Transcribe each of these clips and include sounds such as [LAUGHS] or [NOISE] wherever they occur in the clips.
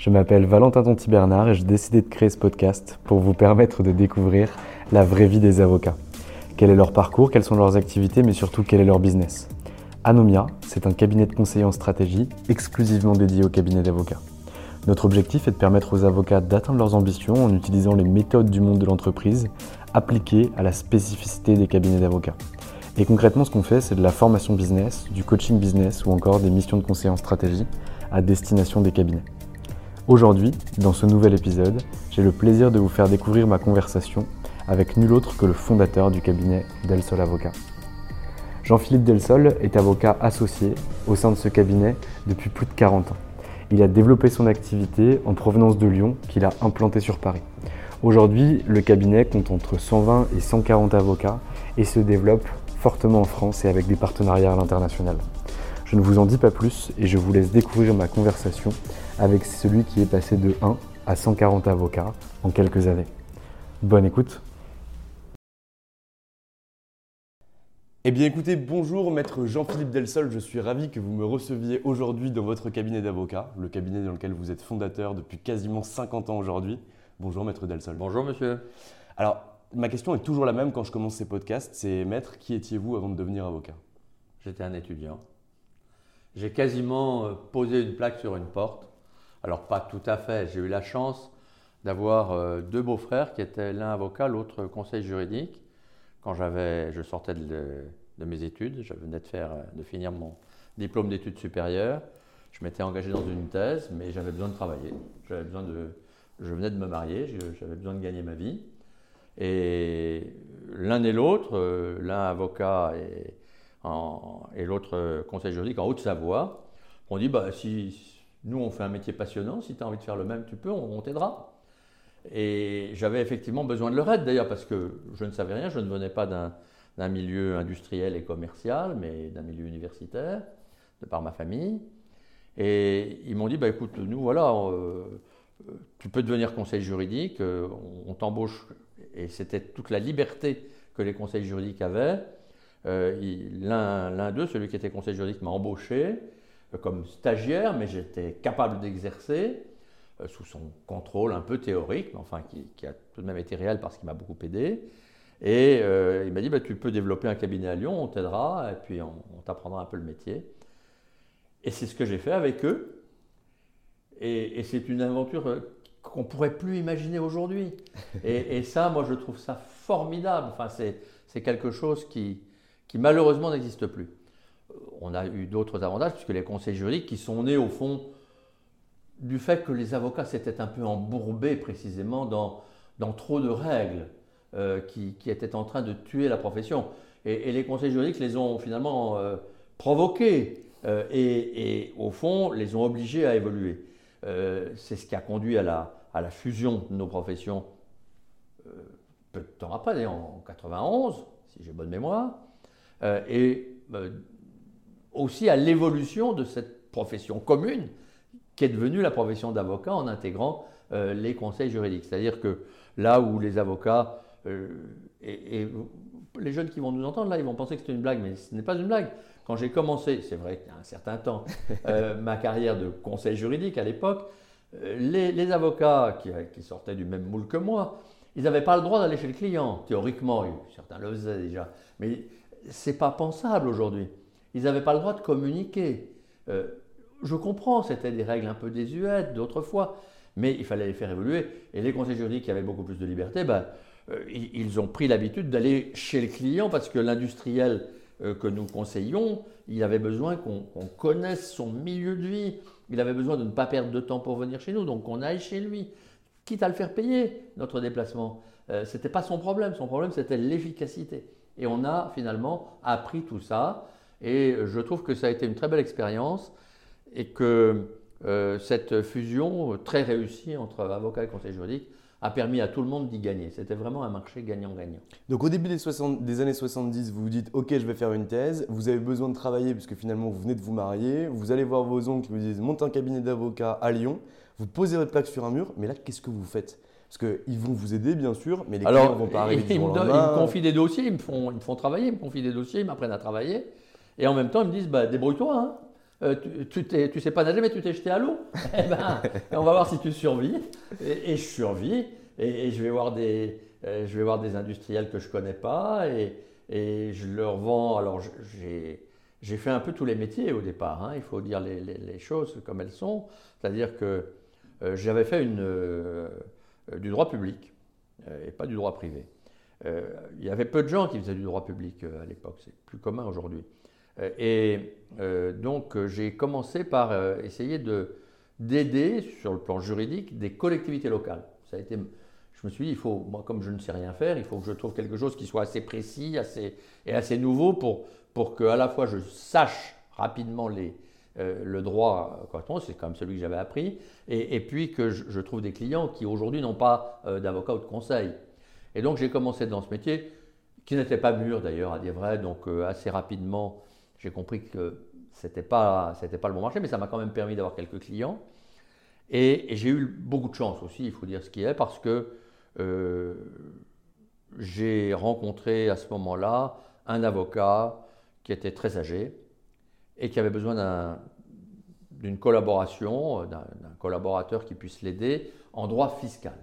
Je m'appelle Valentin Tonti Bernard et j'ai décidé de créer ce podcast pour vous permettre de découvrir la vraie vie des avocats. Quel est leur parcours, quelles sont leurs activités, mais surtout quel est leur business. Anomia, c'est un cabinet de conseil en stratégie exclusivement dédié au cabinet d'avocats. Notre objectif est de permettre aux avocats d'atteindre leurs ambitions en utilisant les méthodes du monde de l'entreprise appliquées à la spécificité des cabinets d'avocats. Et concrètement, ce qu'on fait, c'est de la formation business, du coaching business ou encore des missions de conseil en stratégie à destination des cabinets. Aujourd'hui, dans ce nouvel épisode, j'ai le plaisir de vous faire découvrir ma conversation avec nul autre que le fondateur du cabinet Del Sol Avocat. Jean-Philippe Delsol est avocat associé au sein de ce cabinet depuis plus de 40 ans. Il a développé son activité en provenance de Lyon qu'il a implanté sur Paris. Aujourd'hui, le cabinet compte entre 120 et 140 avocats et se développe fortement en France et avec des partenariats à l'international. Je ne vous en dis pas plus et je vous laisse découvrir ma conversation avec celui qui est passé de 1 à 140 avocats en quelques années. Bonne écoute. Eh bien écoutez, bonjour maître Jean-Philippe Delsol, je suis ravi que vous me receviez aujourd'hui dans votre cabinet d'avocat, le cabinet dans lequel vous êtes fondateur depuis quasiment 50 ans aujourd'hui. Bonjour maître Delsol. Bonjour monsieur. Alors, ma question est toujours la même quand je commence ces podcasts, c'est maître, qui étiez-vous avant de devenir avocat? J'étais un étudiant j'ai quasiment euh, posé une plaque sur une porte. Alors pas tout à fait, j'ai eu la chance d'avoir euh, deux beaux-frères qui étaient l'un avocat, l'autre conseil juridique. Quand je sortais de, mes études, je venais de, faire, euh, de finir mon diplôme d'études supérieures. Je m'étais engagé dans une thèse, mais j'avais besoin de travailler. J'avais besoin de, je venais de me marier, j'avais besoin de gagner ma vie. Et l'un et l'autre, l'un avocat et et l'autre euh, conseil juridique en Haute-Savoie. On dit, bah, si nous on fait un métier passionnant, si tu as envie de faire le même, tu peux, on, t'aidera. Et j'avais effectivement besoin de leur aide d'ailleurs parce que je ne savais rien, je ne venais pas d'un milieu industriel et commercial, mais d'un milieu universitaire, de par ma famille. Et ils m'ont dit, bah, écoute, nous voilà, euh, tu peux devenir conseil juridique, euh, on t'embauche. Et c'était toute la liberté que les conseils juridiques avaient. Euh, l'un d'eux, celui qui était conseiller juridique, m'a embauché comme stagiaire, mais j'étais capable d'exercer euh, sous son contrôle un peu théorique, mais enfin qui, a tout de même été réel parce qu'il m'a beaucoup aidé. Et il m'a dit, bah, tu peux développer un cabinet à Lyon, on t'aidera, et puis on, t'apprendra un peu le métier. Et c'est ce que j'ai fait avec eux. Et, c'est une aventure qu'on ne pourrait plus imaginer aujourd'hui. [LAUGHS] Et, et, ça, moi, je trouve ça formidable. Enfin, c'est quelque chose qui, qui malheureusement n'existe plus. Euh, on a eu d'autres avantages, puisque les conseils juridiques qui sont nés au fond du fait que les avocats s'étaient un peu embourbés précisément dans, dans trop de règles euh, qui, étaient en train de tuer la profession. Et, les conseils juridiques les ont finalement euh, provoqués et, et, au fond les ont obligés à évoluer. C'est ce qui a conduit à la, fusion de nos professions peu de temps après, en 91, si j'ai bonne mémoire. Euh, et euh, aussi à l'évolution de cette profession commune qui est devenue la profession d'avocat en intégrant euh, les conseils juridiques. C'est-à-dire que là où les avocats les jeunes qui vont nous entendre, là, ils vont penser que c'est une blague, mais ce n'est pas une blague. Quand j'ai commencé, c'est vrai qu'il y a un certain temps, [LAUGHS] euh, ma carrière de conseil juridique à l'époque, euh, les, avocats qui, sortaient du même moule que moi, ils n'avaient pas le droit d'aller chez le client, théoriquement. Certains le faisaient déjà. Mais ce n'est pas pensable aujourd'hui. Ils n'avaient pas le droit de communiquer. Euh, je comprends, c'était des règles un peu désuètes d'autrefois, mais il fallait les faire évoluer. Et les conseils juridiques qui avaient beaucoup plus de liberté, ben, euh, ils ont pris l'habitude d'aller chez le client parce que l'industriel euh, que nous conseillons, il avait besoin qu'on connaisse son milieu de vie. Il avait besoin de ne pas perdre de temps pour venir chez nous, donc qu'on aille chez lui, quitte à le faire payer notre déplacement. Euh, ce n'était pas son problème, son problème c'était l'efficacité. Et on a finalement appris tout ça, et je trouve que ça a été une très belle expérience, et que cette fusion très réussie entre avocat et conseil juridique a permis à tout le monde d'y gagner. C'était vraiment un marché gagnant-gagnant. Donc au début des, des, années 70, vous vous dites ok je vais faire une thèse, vous avez besoin de travailler puisque finalement vous venez de vous marier, vous allez voir vos oncles qui vous disent monte un cabinet d'avocat à Lyon, vous posez votre plaque sur un mur, mais là qu'est-ce que vous faites? Parce qu'ils vont vous aider, bien sûr, mais les clients ne vont pas arriver ils, me, ils me confient des dossiers, ils me, font, ils me font travailler, ils me confient des dossiers, ils m'apprennent à travailler. Et en même temps, ils me disent bah, débrouille-toi. Hein. Euh, tu, tu, sais pas nager, mais tu t'es jeté à l'eau. [LAUGHS] eh ben, on va voir si tu survis. Et, je survis. Et, je, vais voir des, euh, je vais voir des industriels que je connais pas. Et, je leur vends. Alors, j'ai fait un peu tous les métiers au départ. Hein. il faut dire les, choses comme elles sont. C'est-à-dire que euh, j'avais fait du droit public et pas du droit privé. il y avait peu de gens qui faisaient du droit public à l'époque. C'est plus commun aujourd'hui. Euh, et euh, donc euh, j'ai commencé par essayer d'aider sur le plan juridique des collectivités locales. Ça a été, je me suis dit, il faut, moi comme je ne sais rien faire, il faut que je trouve quelque chose qui soit assez précis assez, et assez nouveau pour, pour que à la fois je sache rapidement les, le droit c'est quand même celui que j'avais appris, et, puis que je, trouve des clients qui aujourd'hui n'ont pas d'avocat ou de conseil. Et donc j'ai commencé dans ce métier, qui n'était pas mûr d'ailleurs, à dire vrai, donc assez rapidement j'ai compris que ce n'était pas, pas le bon marché, mais ça m'a quand même permis d'avoir quelques clients. Et, j'ai eu beaucoup de chance aussi, il faut dire ce qui est, parce que euh, j'ai rencontré à ce moment-là un avocat qui était très âgé et qui avait besoin d'une collaboration, d'un collaborateur qui puisse l'aider en droit fiscal.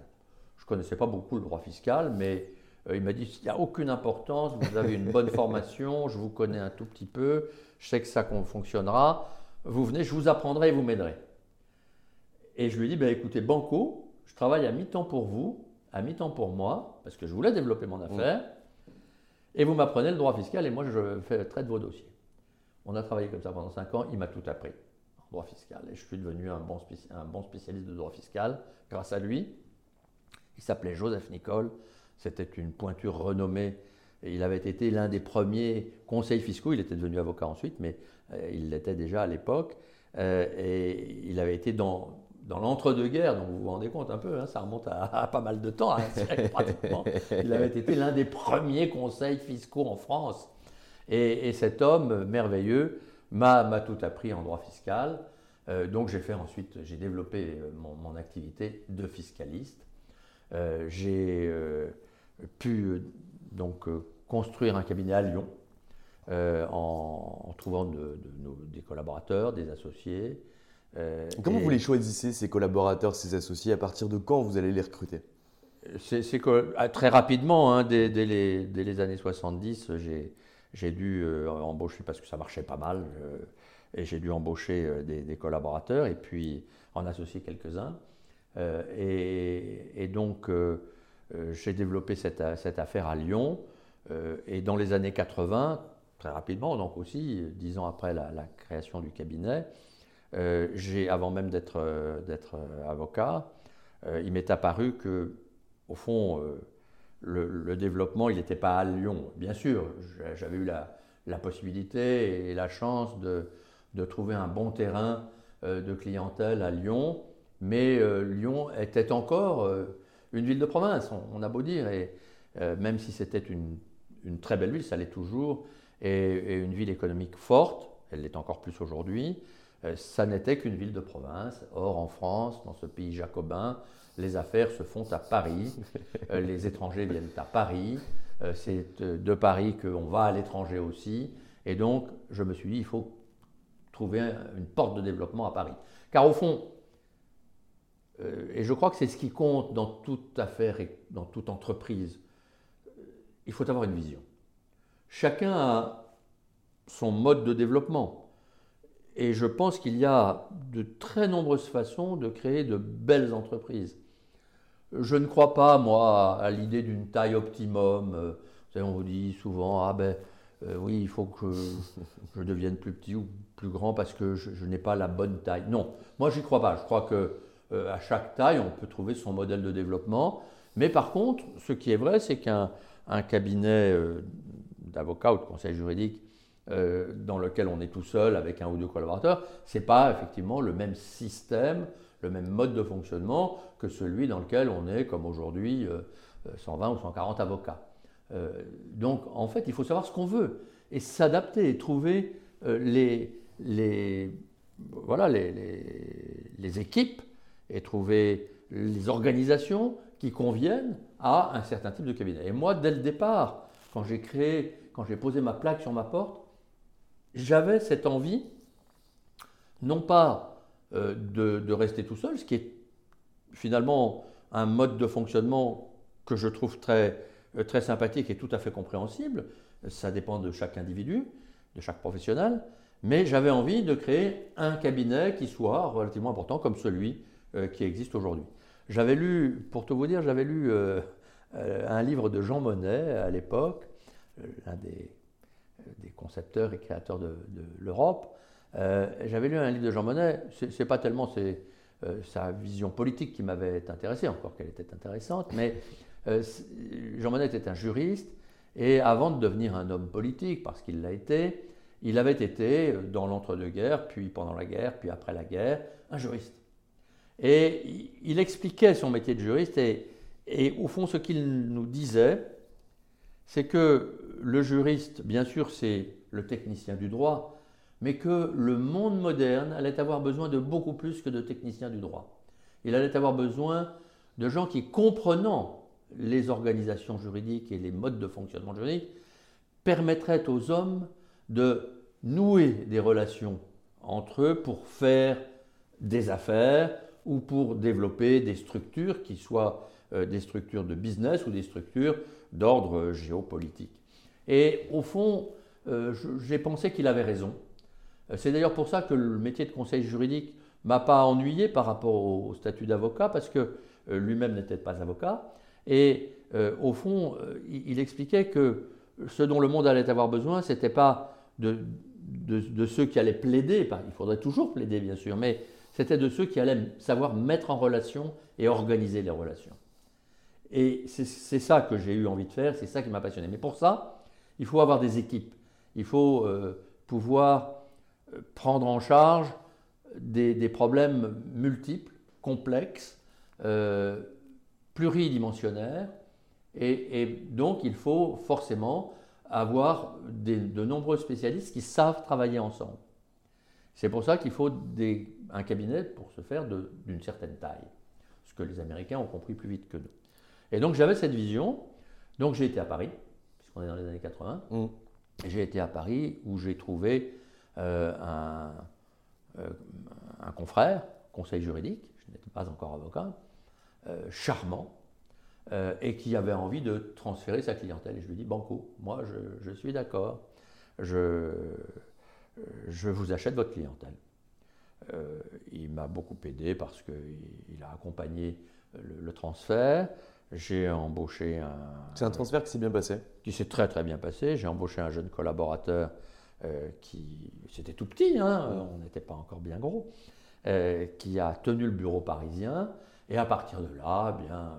Je ne connaissais pas beaucoup le droit fiscal, mais il m'a dit, il n'y a aucune importance, vous avez une bonne formation, je vous connais un tout petit peu, je sais que ça fonctionnera, vous venez, je vous apprendrai et vous m'aiderez. Et je lui ai dit, ben, écoutez, Banco, je travaille à mi-temps pour vous, à mi-temps pour moi, parce que je voulais développer mon affaire, et vous m'apprenez le droit fiscal et moi je fais, traite vos dossiers. On a travaillé comme ça pendant 5 ans, il m'a tout appris en droit fiscal, et je suis devenu un bon, un bon spécialiste de droit fiscal grâce à lui. Il s'appelait Joseph Nicole, c'était une pointure renommée. il avait été l'un des premiers conseils fiscaux. Il était devenu avocat ensuite, mais euh, il l'était déjà à l'époque. Euh, et il avait été dans, dans l'entre-deux-guerres, donc vous vous rendez compte un peu, hein, ça remonte à, pas mal de temps, hein, [LAUGHS] pratiquement. Il avait été l'un des premiers conseils fiscaux en France. Et, cet homme merveilleux m'a tout appris en droit fiscal. Euh, donc j'ai fait ensuite, j'ai développé mon, mon, activité de fiscaliste. j'ai pu euh, donc euh, construire un cabinet à Lyon euh, en, trouvant des collaborateurs, des associés. Comment vous les choisissez, ces collaborateurs, ces associés? À partir de quand vous allez les recruter? C'est ah, très rapidement, hein, dès, les, années 70, j'ai dû embaucher, parce que ça marchait pas mal, et j'ai dû embaucher des, collaborateurs et puis en associer quelques-uns. et, donc, j'ai développé cette, affaire à Lyon. Euh, et dans les années 80, très rapidement, donc aussi dix ans après la, création du cabinet, euh, avant même d'être, avocat, il m'est apparu que, au fond, le, développement, il n'était pas à Lyon. Bien sûr, j'avais eu la, possibilité et la chance de, trouver un bon terrain de clientèle à Lyon, mais Lyon était encore une ville de province, on, a beau dire, et euh, même si c'était une, très belle ville, ça l'est toujours, et, une ville économique forte, elle l'est encore plus aujourd'hui, euh, ça n'était qu'une ville de province. Or, en France, dans ce pays jacobin, les affaires se font à Paris, euh, [LAUGHS] les étrangers viennent à Paris, c'est de Paris qu'on va à l'étranger aussi. Et donc, je me suis dit, il faut trouver une porte de développement à Paris. Car au fond, et je crois que c'est ce qui compte dans toute affaire et dans toute entreprise, il faut avoir une vision. Chacun a son mode de développement. Et je pense qu'il y a de très nombreuses façons de créer de belles entreprises. Je ne crois pas, moi, à l'idée d'une taille optimum. Euh, vous savez, on vous dit souvent, ah ben euh, oui, il faut que [LAUGHS] je devienne plus petit ou plus grand parce que je, n'ai pas la bonne taille. Non, moi, j'y crois pas. Je crois que euh, à chaque taille, on peut trouver son modèle de développement. Mais par contre, ce qui est vrai, c'est qu'un un cabinet euh, d'avocat ou de conseil juridique euh, dans lequel on est tout seul avec un ou deux collaborateurs, ce n'est pas effectivement le même système, le même mode de fonctionnement que celui dans lequel on est, comme aujourd'hui, 120 euh, ou 140 avocats. donc en fait, il faut savoir ce qu'on veut et s'adapter et trouver les, voilà, les équipes et trouver les organisations qui conviennent à un certain type de cabinet. Et moi, dès le départ, quand j'ai créé, quand j'ai posé ma plaque sur ma porte, j'avais cette envie, non pas euh, de, rester tout seul, ce qui est finalement un mode de fonctionnement que je trouve très, euh, très sympathique et tout à fait compréhensible, ça dépend de chaque individu, de chaque professionnel, mais j'avais envie de créer un cabinet qui soit relativement important comme celui qui existe aujourd'hui. J'avais lu, pour tout vous dire, j'avais lu euh, euh, un livre de Jean Monnet à l'époque, euh, l'un des, concepteurs et créateurs de, l'Europe. j'avais lu un livre de Jean Monnet, c'est pas tellement sa vision politique qui m'avait intéressé, encore qu'elle était intéressante, mais Jean Monnet était un juriste et avant de devenir un homme politique, parce qu'il l'a été, il avait été dans l'entre-deux-guerres, puis pendant la guerre, puis après la guerre, un juriste. Et il expliquait son métier de juriste et, au fond ce qu'il nous disait, c'est que le juriste, bien sûr, c'est le technicien du droit, mais que le monde moderne allait avoir besoin de beaucoup plus que de techniciens du droit. Il allait avoir besoin de gens qui, comprenant les organisations juridiques et les modes de fonctionnement juridique, permettraient aux hommes de nouer des relations entre eux pour faire des affaires, ou pour développer des structures qui soient euh, des structures de business ou des structures d'ordre euh, géopolitique. Et au fond, euh, j'ai pensé qu'il avait raison. C'est d'ailleurs pour ça que le métier de conseil juridique m'a pas ennuyé par rapport au, statut d'avocat, parce que lui-même n'était pas avocat. Et au fond, il, expliquait que ce dont le monde allait avoir besoin, ce n'était pas de, ceux qui allaient plaider, il faudrait toujours plaider bien sûr, mais c'était de ceux qui allaient savoir mettre en relation et organiser les relations. Et c'est ça que j'ai eu envie de faire, c'est ça qui m'a passionné. Mais pour ça, il faut avoir des équipes. Il faut euh, pouvoir euh, prendre en charge des, problèmes multiples, complexes, euh, pluridimensionnaires. Et, donc, il faut forcément avoir de nombreux spécialistes qui savent travailler ensemble. C'est pour ça qu'il faut un cabinet pour se faire d'une certaine taille, ce que les Américains ont compris plus vite que nous. Et donc j'avais cette vision, donc j'ai été à Paris, puisqu'on est dans les années 80, mm. j'ai été à Paris où j'ai trouvé euh, euh, un, confrère, conseil juridique, je n'étais pas encore avocat, euh, charmant, et qui avait envie de transférer sa clientèle. Et je lui dis, Banco, moi je, je suis d'accord, je, je vous achète votre clientèle. Euh, il m'a beaucoup aidé parce qu'il a accompagné le, transfert. J'ai embauché un. C'est un transfert qui s'est bien passé Qui s'est très très bien passé. J'ai embauché un jeune collaborateur euh, qui. C'était tout petit, hein, on n'était pas encore bien gros. Euh, qui a tenu le bureau parisien. Et à partir de là, eh bien,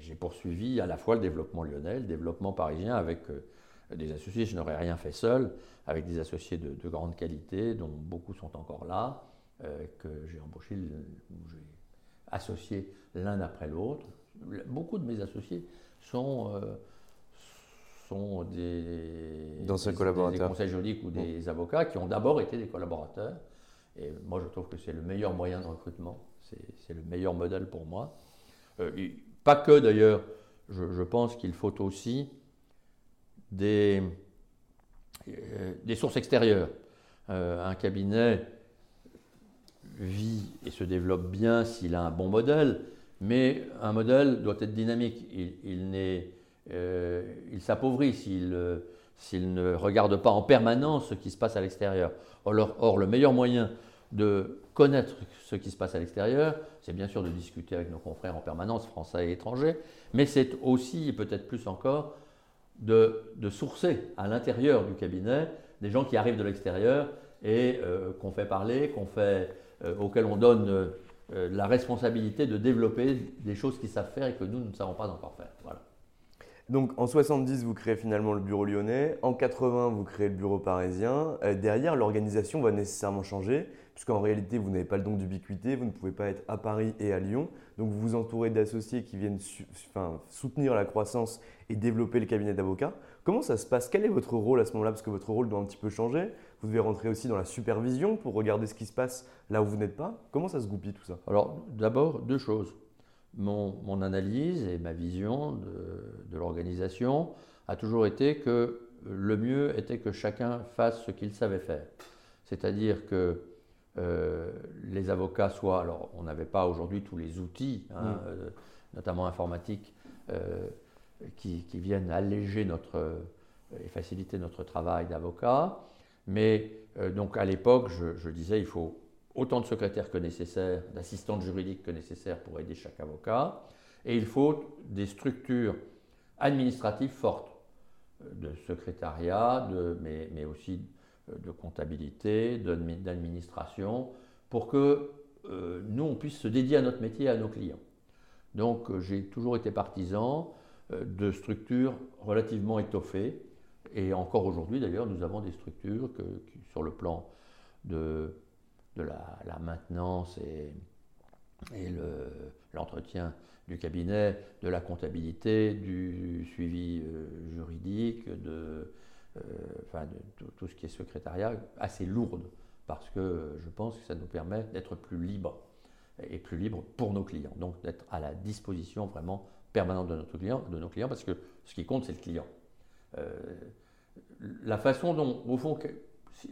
j'ai poursuivi à la fois le développement lyonnais, le développement parisien avec des associés, je n'aurais rien fait seul, avec des associés de, grande qualité, dont beaucoup sont encore là, euh, que j'ai embauché, j'ai associé l'un après l'autre. Beaucoup de mes associés sont, euh, sont des, des, collaborateurs. des conseils juridiques ou des avocats qui ont d'abord été des collaborateurs. Et moi, je trouve que c'est le meilleur moyen de recrutement, c'est le meilleur modèle pour moi. Euh, pas que d'ailleurs je, pense qu'il faut aussi des, euh, des sources extérieures. Euh, un cabinet vit et se développe bien s'il a un bon modèle, mais un modèle doit être dynamique. Il, euh, s'appauvrit s'il s'il ne regarde pas en permanence ce qui se passe à l'extérieur. Or, or, le meilleur moyen de connaître ce qui se passe à l'extérieur, c'est bien sûr de discuter avec nos confrères en permanence, français et étrangers, mais c'est aussi, et peut-être plus encore, de, sourcer à l'intérieur du cabinet des gens qui arrivent de l'extérieur et euh, qu'on fait parler, qu'on fait, euh, auxquels on donne euh, la responsabilité de développer des choses qu'ils savent faire et que nous, nous ne savons pas encore faire. Voilà. Donc en 70, vous créez finalement le bureau lyonnais. En 80, vous créez le bureau parisien. Derrière, l'organisation va nécessairement changer, puisqu'en réalité, vous n'avez pas le don d'ubiquité, vous ne pouvez pas être à Paris et à Lyon. Donc vous vous entourez d'associés qui viennent soutenir la croissance et développer le cabinet d'avocats. Comment ça se passe? Quel est votre rôle à ce moment-là? Parce que votre rôle doit un petit peu changer. Vous devez rentrer aussi dans la supervision pour regarder ce qui se passe là où vous n'êtes pas. Comment ça se goupille tout ça? Alors d'abord, deux choses mon, analyse et ma vision de, l'organisation a toujours été que le mieux était que chacun fasse ce qu'il savait faire. C'est-à-dire que euh, les avocats soient, alors on n'avait pas aujourd'hui tous les outils, hein, mm. euh, notamment informatiques, euh, qui, viennent alléger notre, et faciliter notre travail d'avocat, mais donc à l'époque, je, je disais, il faut autant de secrétaires que nécessaire, d'assistantes juridiques que nécessaire pour aider chaque avocat. Et il faut des structures administratives fortes, de secrétariat, de, mais, mais, aussi de comptabilité, d'administration, pour que euh, nous, on puisse se dédier à notre métier et à nos clients. Donc j'ai toujours été partisan de structures relativement étoffées, et encore aujourd'hui d'ailleurs, nous avons des structures sur le plan de la, maintenance et, l'entretien du cabinet, de la comptabilité, du suivi euh, juridique, de, euh, enfin, de tout, ce qui est secrétariat, assez lourde, parce que je pense que ça nous permet d'être plus libre et plus libre pour nos clients. Donc d'être à la disposition vraiment permanente de, notre client, de nos clients, parce que ce qui compte, c'est le client. Euh, la façon dont, au fond,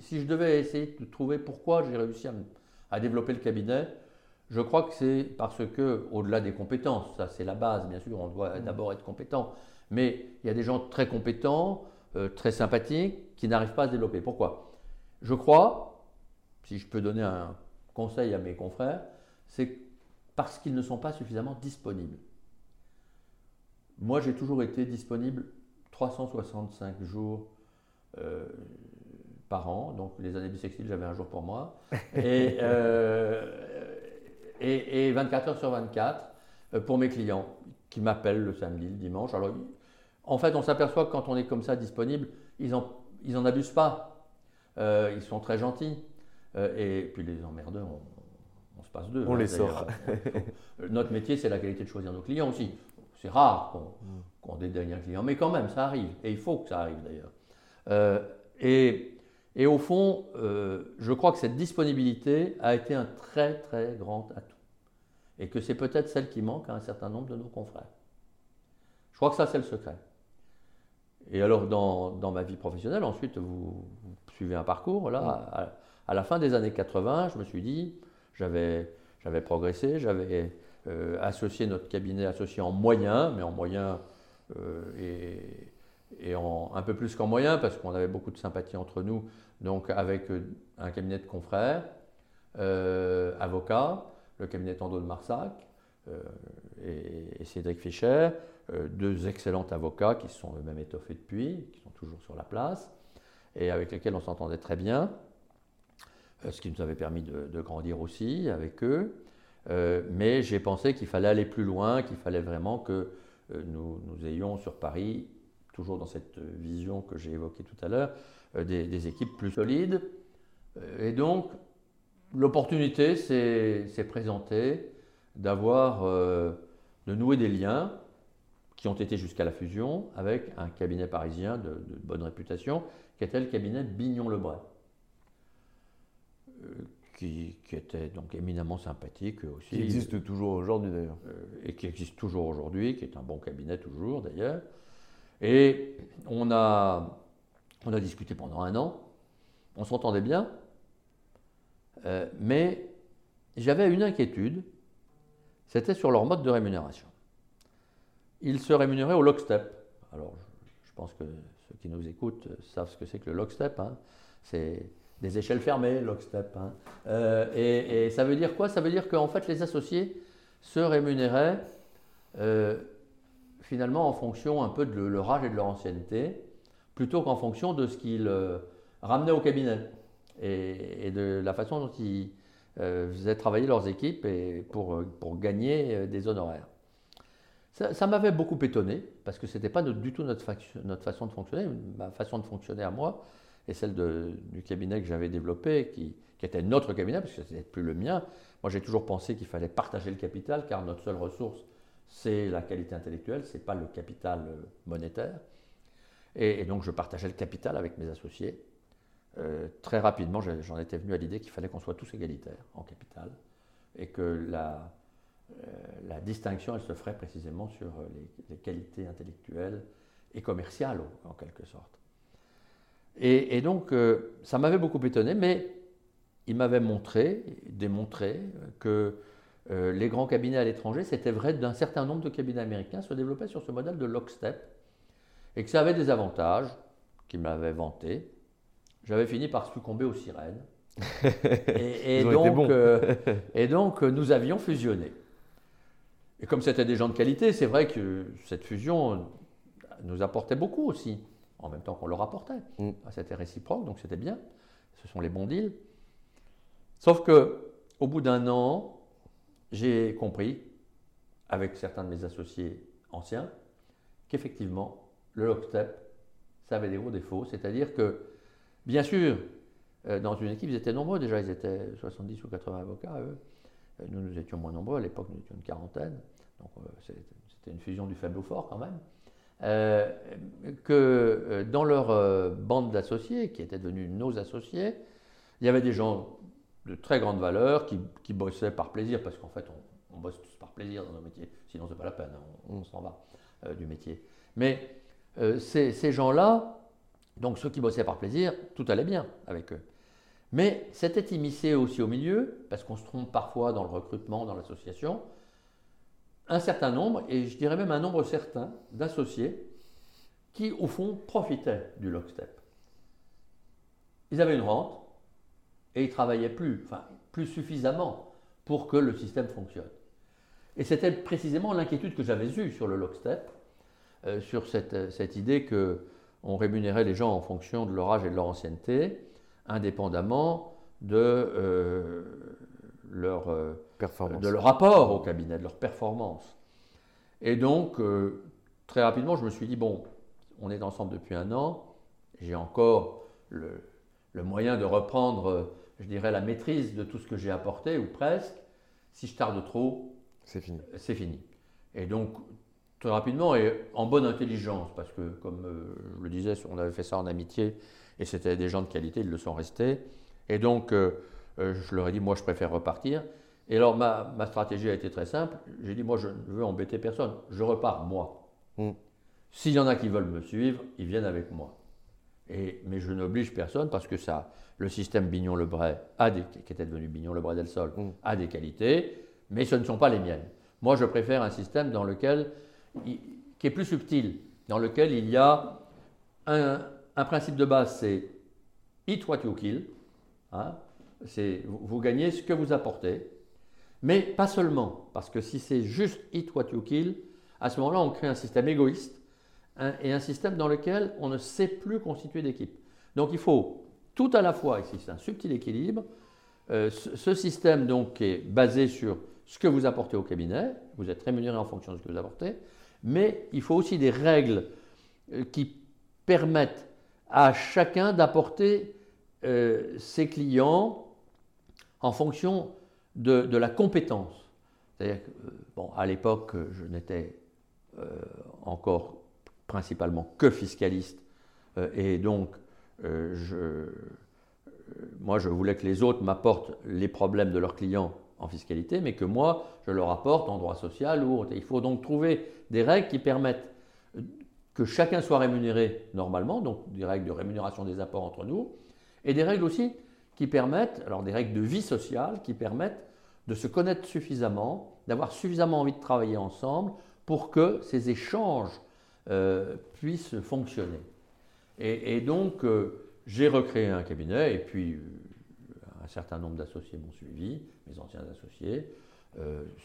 si, je devais essayer de trouver pourquoi j'ai réussi à, développer le cabinet, je crois que c'est parce que, au-delà des compétences, ça c'est la base, bien sûr, on doit mm. d'abord être compétent, mais il y a des gens très compétents, euh, très sympathiques, qui n'arrivent pas à se développer. Pourquoi? Je crois, si je peux donner un conseil à mes confrères, c'est parce qu'ils ne sont pas suffisamment disponibles. Moi, j'ai toujours été disponible 365 jours. Euh, par an. Donc les années bissextiles, j'avais un jour pour moi. Et, [LAUGHS] euh, et, 24 heures sur 24 euh, pour mes clients qui m'appellent le samedi, le dimanche. Alors, en fait, on s'aperçoit que quand on est comme ça disponible, ils n'en ils en abusent pas. Euh, ils sont très gentils. et puis les emmerdeurs, on, se passe d'eux. On hein, les sort. Notre métier, c'est la qualité de choisir nos clients aussi. C'est rare qu'on qu dédaigne un client, mais quand même, ça arrive. Et il faut que ça arrive d'ailleurs. et et au fond, euh, je crois que cette disponibilité a été un très très grand atout. Et que c'est peut-être celle qui manque à un certain nombre de nos confrères. Je crois que ça, c'est le secret. Et alors, dans, dans, ma vie professionnelle, ensuite, vous, suivez un parcours. Là, à, la fin des années 80, je me suis dit, j'avais, progressé, j'avais euh, associé notre cabinet associé en moyens, mais en moyens euh, et et en, un peu plus qu'en moyen, parce qu'on avait beaucoup de sympathie entre nous, donc avec euh, un cabinet de confrères, euh, avocats, le cabinet Tando de Marsac euh, et, Cédric Fischer, deux excellents avocats qui se sont eux-mêmes étoffés depuis, qui sont toujours sur la place, et avec lesquels on s'entendait très bien, ce qui nous avait permis de, grandir aussi avec eux. mais j'ai pensé qu'il fallait aller plus loin, qu'il fallait vraiment que nous, nous ayons sur Paris toujours dans cette vision que j'ai évoquée tout à l'heure, euh, des, équipes plus solides. Euh, et donc, l'opportunité s'est présentée d'avoir, euh, de nouer des liens qui ont été jusqu'à la fusion avec un cabinet parisien de, bonne réputation, qui était le cabinet Bignon-Lebray, qui, était donc éminemment sympathique aussi. Qui existe toujours aujourd'hui d'ailleurs. et qui existe toujours aujourd'hui, qui est un bon cabinet toujours d'ailleurs. Et on a, on a discuté pendant un an, on s'entendait bien, mais j'avais une inquiétude, c'était sur leur mode de rémunération. Ils se rémunéraient au lockstep. Alors, je pense que ceux qui nous écoutent savent ce que c'est que le lockstep. Hein. C'est des échelles fermées, lockstep. Hein. Euh, et, ça veut dire quoi? Ça veut dire qu'en fait, les associés se rémunéraient euh, finalement en fonction un peu de leur âge et de leur ancienneté, plutôt qu'en fonction de ce qu'ils euh, ramenaient au cabinet et, de la façon dont ils faisaient travailler leurs équipes pour gagner des honoraires. Ça, m'avait beaucoup étonné, parce que ce n'était pas du tout notre, façon de fonctionner. Ma façon de fonctionner à moi, et celle du cabinet que j'avais développé, qui, était notre cabinet, parce que ce n'était plus le mien. Moi, j'ai toujours pensé qu'il fallait partager le capital, car notre seule ressource, c'est la qualité intellectuelle, ce n'est pas le capital euh, monétaire. Et, donc, je partageais le capital avec mes associés. Euh, très rapidement, j'en étais venu à l'idée qu'il fallait qu'on soit tous égalitaires en capital, et que la, la distinction, elle se ferait précisément sur les, qualités intellectuelles et commerciales, en quelque sorte. Et, donc, euh, ça m'avait beaucoup étonné, mais il m'avait montré, démontré que euh, les grands cabinets à l'étranger, c'était vrai d'un certain nombre de cabinets américains, se développaient sur ce modèle de lockstep, et que ça avait des avantages, qu'il m'avait vanté. J'avais fini par succomber aux sirènes. [LAUGHS] [LAUGHS] et, donc, euh, et donc, nous avions fusionné. Et comme c'était des gens de qualité, c'est vrai que cette fusion nous apportait beaucoup aussi en même temps qu'on leur apportait. Mm. C'était réciproque, donc c'était bien. Ce sont les bons deals. Sauf que, au bout d'un an, j'ai compris, avec certains de mes associés anciens, qu'effectivement, le lockstep, ça avait des gros défauts. C'est-à-dire que, bien sûr, euh, dans une équipe, ils étaient nombreux déjà, ils étaient 70 ou 80 avocats, eux. Nous, nous étions moins nombreux, à l'époque, nous étions une quarantaine. Donc, euh, c'était une fusion du faible au fort quand même. Euh, que euh, dans leur bande d'associés, qui étaient devenus nos associés, il y avait des gens de très grande valeur qui, qui bossaient par plaisir, parce qu'en fait, on, bosse tous par plaisir dans nos métiers, sinon c'est pas la peine, hein, on, s'en va du métier. Mais ces, ces gens-là, donc ceux qui bossaient par plaisir, tout allait bien avec eux. Mais c'était immiscé aussi au milieu, parce qu'on se trompe parfois dans le recrutement, dans l'association, un certain nombre, et je dirais même un nombre certain, d'associés qui, au fond, profitaient du lockstep. Ils avaient une rente et ils travaillaient plus, suffisamment pour que le système fonctionne. Et c'était précisément l'inquiétude que j'avais eue sur le lockstep, euh, sur cette, cette idée qu'on rémunérait les gens en fonction de leur âge et de leur ancienneté, indépendamment de euh, leur, euh, de leur rapport au cabinet, de leur performance. Et donc, euh, très rapidement, je me suis dit, bon, on est ensemble depuis un an, j'ai encore le, moyen de reprendre, je dirais, la maîtrise de tout ce que j'ai apporté, ou presque. Si je tarde trop, c'est fini. C'est fini. Et donc, très rapidement, et en bonne intelligence, parce que, comme je le disais, on avait fait ça en amitié, et c'était des gens de qualité, ils le sont restés. Et donc, euh, je leur ai dit, moi, je préfère repartir. Et alors, ma, stratégie a été très simple. J'ai dit, moi, je ne veux embêter personne. Je repars, moi. Hmm. S'il y en a qui veulent me suivre, ils viennent avec moi. Et, mais je n'oblige personne parce que ça, le système Bignon-Lebray, qui était devenu Bignon-Lebray del Sol, hmm. a des qualités, mais ce ne sont pas les miennes. Moi, je préfère un système dans lequel, qui est plus subtil, dans lequel il y a un, principe de base, c'est eat what you kill. Hein, c'est vous gagnez ce que vous apportez, mais pas seulement, parce que si c'est juste eat what you kill, à ce moment-là, on crée un système égoïste et un système dans lequel on ne sait plus constituer d'équipe. Donc il faut tout à la fois, ici c'est un subtil équilibre, euh, ce, système donc est basé sur ce que vous apportez au cabinet, vous êtes rémunéré en fonction de ce que vous apportez, mais il faut aussi des règles euh, qui permettent à chacun d'apporter euh, ses clients en fonction de, la compétence. C'est-à-dire que, euh, bon, à l'époque, je n'étais euh, encore principalement que fiscaliste, et donc moi, je voulais que les autres m'apportent les problèmes de leurs clients en fiscalité, mais que moi, je leur apporte en droit social ou autre. Il faut donc trouver des règles qui permettent que chacun soit rémunéré normalement, donc des règles de rémunération des apports entre nous, et des règles aussi qui permettent, alors des règles de vie sociale, qui permettent de se connaître suffisamment, d'avoir suffisamment envie de travailler ensemble pour que ces échanges euh, puissent fonctionner. Et, donc, euh, j'ai recréé un cabinet, et puis euh, un certain nombre d'associés m'ont suivi, mes anciens associés,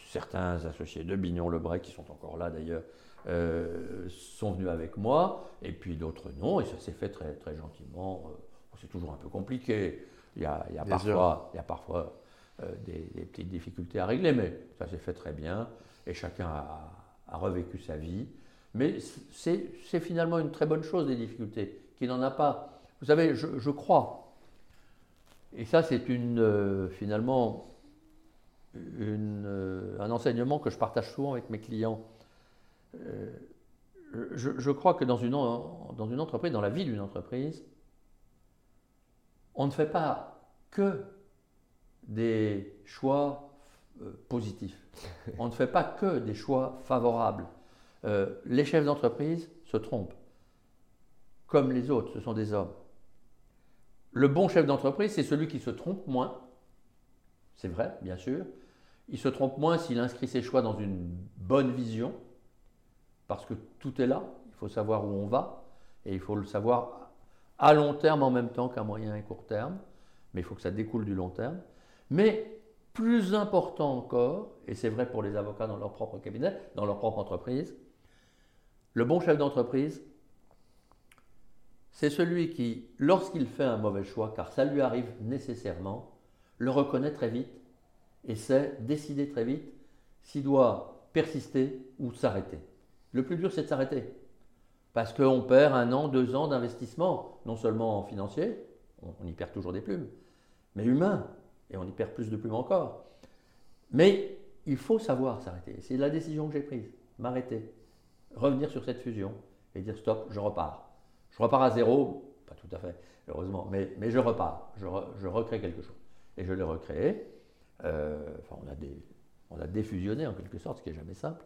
certains associés de Bignon-Lebray, qui sont encore là d'ailleurs, sont venus avec moi, et puis d'autres non, et ça s'est fait très, très gentiment. c'est toujours un peu compliqué. Il y a, il y a parfois, il y a parfois des, des, petites difficultés à régler, mais ça s'est fait très bien, et chacun a, a revécu sa vie. Mais c'est finalement une très bonne chose, des difficultés, qui n'en a pas. Vous savez, je, crois, et ça c'est une, euh, finalement une, euh, un enseignement que je partage souvent avec mes clients. Euh, je, je, crois que dans une, dans une entreprise, dans la vie d'une entreprise, on ne fait pas que des choix positifs. [LAUGHS] On ne fait pas que des choix favorables. Euh, les chefs d'entreprise se trompent. Comme les autres, ce sont des hommes. Le bon chef d'entreprise, c'est celui qui se trompe moins. C'est vrai, bien sûr. Il se trompe moins s'il inscrit ses choix dans une bonne vision, parce que tout est là. Il faut savoir où on va, et il faut le savoir à long terme en même temps qu'à moyen et court terme. Mais il faut que ça découle du long terme. Mais plus important encore, et c'est vrai pour les avocats dans leur propre cabinet, dans leur propre entreprise, le bon chef d'entreprise, c'est celui qui, lorsqu'il fait un mauvais choix, car ça lui arrive nécessairement, le reconnaît très vite et sait décider très vite s'il doit persister ou s'arrêter. Le plus dur, c'est de s'arrêter. Parce qu'on perd un an, deux ans d'investissement, non seulement financier, on y perd toujours des plumes, mais humain, et on y perd plus de plumes encore. Mais il faut savoir s'arrêter. C'est la décision que j'ai prise, m'arrêter revenir sur cette fusion et dire stop, je repars. Je repars à zéro, pas tout à fait, heureusement, mais, je repars, je, recrée quelque chose. Et je l'ai recréé. Euh, enfin, on a, on a défusionné en quelque sorte, ce qui n'est jamais simple,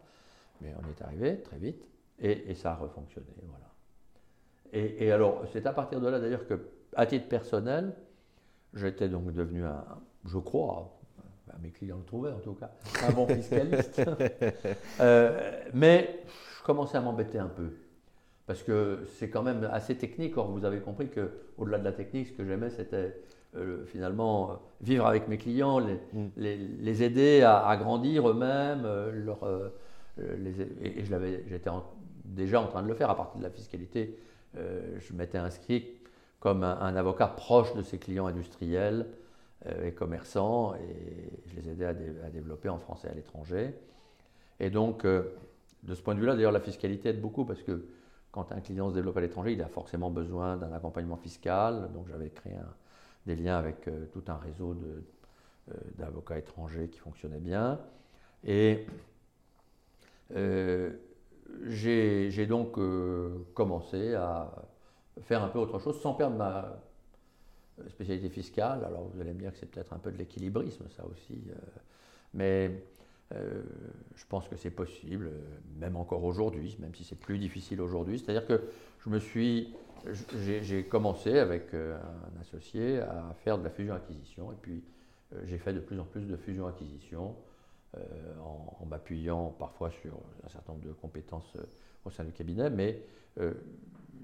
mais on est arrivé très vite et, et ça a refonctionné. Voilà. Et, et alors, c'est à partir de là d'ailleurs que, à titre personnel, j'étais donc devenu un, je crois, mes clients le trouvaient en tout cas, un bon fiscaliste. [LAUGHS] euh, mais commençais à m'embêter un peu. Parce que c'est quand même assez technique. Or, vous avez compris qu'au-delà de la technique, ce que j'aimais, c'était euh, finalement euh, vivre avec mes clients, les, mm. les, aider à, grandir eux-mêmes. Leur, les, et, j'étais déjà en train de le faire à partir de la fiscalité. je m'étais inscrit comme un, avocat proche de ses clients industriels et commerçants et je les aidais à, développer en France et à l'étranger. Et donc, de ce point de vue-là, d'ailleurs, la fiscalité aide beaucoup parce que quand un client se développe à l'étranger, il a forcément besoin d'un accompagnement fiscal. Donc j'avais créé des liens avec euh, tout un réseau euh, d'avocats étrangers qui fonctionnait bien. Et euh, j'ai donc commencé à faire un peu autre chose sans perdre ma spécialité fiscale. Alors vous allez me dire que c'est peut-être un peu de l'équilibrisme, ça aussi. mais euh, je pense que c'est possible, euh, même encore aujourd'hui, même si c'est plus difficile aujourd'hui. C'est-à-dire que je me suis, j'ai commencé avec euh, un associé à faire de la fusion-acquisition, et puis j'ai fait de plus en plus de fusion-acquisition en, m'appuyant parfois sur un certain nombre de compétences au sein du cabinet, mais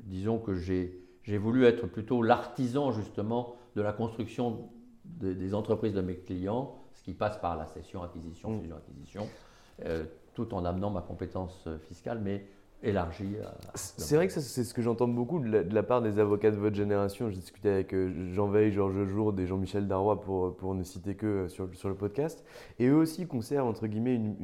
disons que j'ai voulu être plutôt l'artisan justement de la construction des entreprises de mes clients qui passe par la cession, acquisition, mm. fusion, acquisition, euh, tout en amenant ma compétence euh, fiscale, mais C'est vrai que c'est ce que j'entends beaucoup de la, part des avocats de votre génération. J'ai discuté avec euh, Jean Veil, Georges Jourde et Jean-Michel Darrois pour, pour ne citer que sur, sur le podcast. Et eux aussi conservent, entre guillemets, une,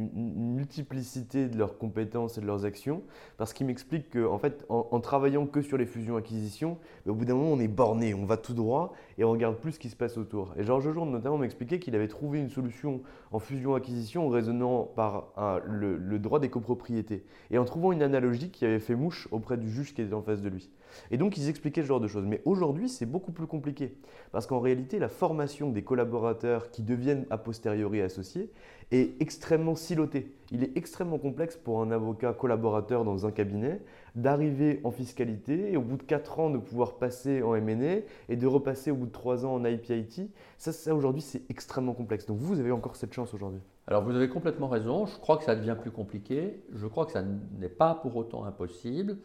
multiplicité de leurs compétences et de leurs actions, parce qu'ils m'expliquent qu'en en fait, en, travaillant que sur les fusions-acquisitions, au bout d'un moment, on est borné, on va tout droit et on regarde plus ce qui se passe autour. Et Georges Jourde, notamment, m'expliquait qu'il avait trouvé une solution en fusion-acquisition en raisonnant par le, le droit des copropriétés. Et en trouvant une analogie qui avait fait mouche auprès du juge qui était en face de lui. Et donc ils expliquaient ce genre de choses. Mais aujourd'hui, c'est beaucoup plus compliqué. Parce qu'en réalité, la formation des collaborateurs qui deviennent a posteriori associés est extrêmement silotée. Il est extrêmement complexe pour un avocat collaborateur dans un cabinet d'arriver en fiscalité et au bout de 4 ans de pouvoir passer en M&A et de repasser au bout de 3 ans en IPIT. Ça, ça aujourd'hui, c'est extrêmement complexe. Donc vous avez encore cette chance aujourd'hui. Alors vous avez complètement raison. Je crois que ça devient plus compliqué. Je crois que ça n'est pas pour autant impossible.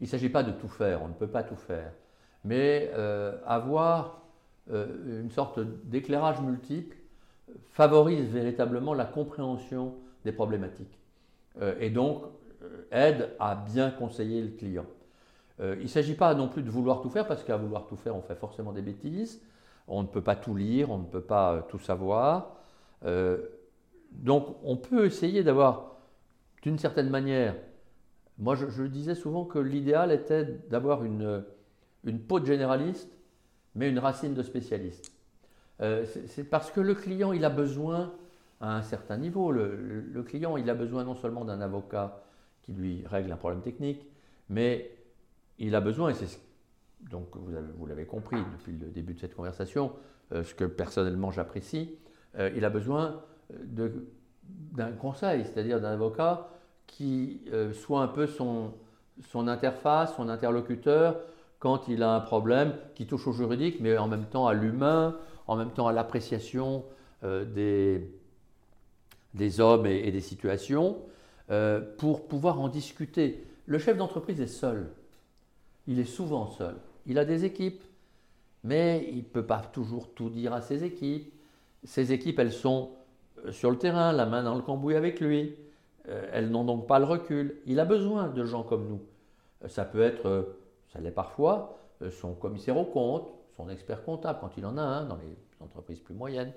Il ne s'agit pas de tout faire, on ne peut pas tout faire. Mais euh, avoir euh, une sorte d'éclairage multiple favorise véritablement la compréhension des problématiques euh, et donc aide à bien conseiller le client. il ne s'agit pas non plus de vouloir tout faire parce qu'à vouloir tout faire, on fait forcément des bêtises. On ne peut pas tout lire, on ne peut pas tout savoir. donc on peut essayer d'avoir d'une certaine manière moi, je, disais souvent que l'idéal était d'avoir une, une, peau de généraliste, mais une racine de spécialiste. Euh, c'est parce que le client, il a besoin, à un certain niveau, le, client, il a besoin non seulement d'un avocat qui lui règle un problème technique, mais il a besoin, et c'est donc vous l'avez compris depuis le début de cette conversation, euh, ce que personnellement j'apprécie, euh, il a besoin d'un conseil, c'est-à-dire d'un avocat qui euh, soit un peu son, son interface, son interlocuteur, quand il a un problème qui touche au juridique, mais en même temps à l'humain, en même temps à l'appréciation euh, des, des hommes et, des situations, euh, pour pouvoir en discuter. Le chef d'entreprise est seul. Il est souvent seul. Il a des équipes, mais il ne peut pas toujours tout dire à ses équipes. Ses équipes, elles sont sur le terrain, la main dans le cambouis avec lui. Euh, elles n'ont donc pas le recul. Il a besoin de gens comme nous. Euh, ça peut être, euh, ça l'est parfois, son commissaire au compte, son expert comptable, quand il en a un, dans les entreprises plus moyennes.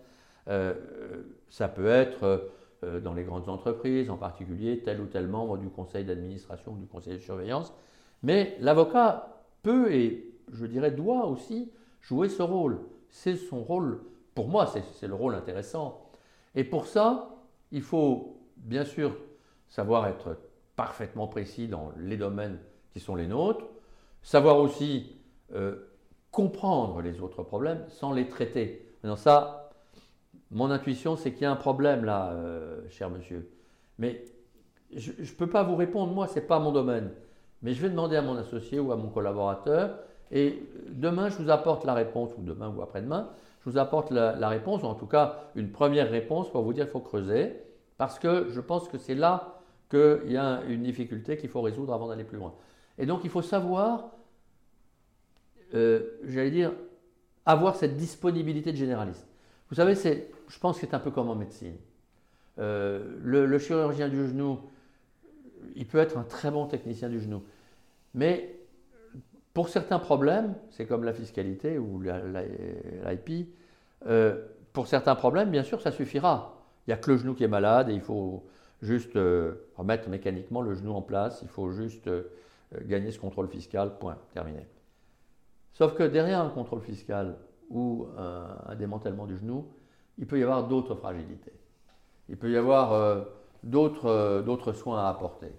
ça peut être dans les grandes entreprises, en particulier tel ou tel membre du conseil d'administration ou du conseil de surveillance. Mais l'avocat peut et je dirais doit aussi jouer ce rôle. C'est son rôle, pour moi, c'est le rôle intéressant. Et pour ça, il faut bien sûr savoir être parfaitement précis dans les domaines qui sont les nôtres, savoir aussi euh, comprendre les autres problèmes sans les traiter. Maintenant ça, mon intuition, c'est qu'il y a un problème là, euh, cher monsieur. Mais je ne peux pas vous répondre, moi, ce n'est pas mon domaine. Mais je vais demander à mon associé ou à mon collaborateur, et demain, je vous apporte la réponse, ou demain ou après-demain, je vous apporte la, réponse, ou en tout cas une première réponse pour vous dire qu'il faut creuser, parce que je pense que c'est là qu'il y a une difficulté qu'il faut résoudre avant d'aller plus loin. Et donc il faut savoir, euh, j'allais dire, avoir cette disponibilité de généraliste. Vous savez, je pense que c'est un peu comme en médecine. Euh, le, chirurgien du genou, il peut être un très bon technicien du genou. Mais pour certains problèmes, c'est comme la fiscalité ou l'IP, euh, pour certains problèmes, bien sûr, ça suffira. Il n'y a que le genou qui est malade et il faut juste euh, remettre mécaniquement le genou en place, il faut juste gagner ce contrôle fiscal, point, terminé. Sauf que derrière un contrôle fiscal ou un, démantèlement du genou, il peut y avoir d'autres fragilités. Il peut y avoir euh, d'autres soins à apporter.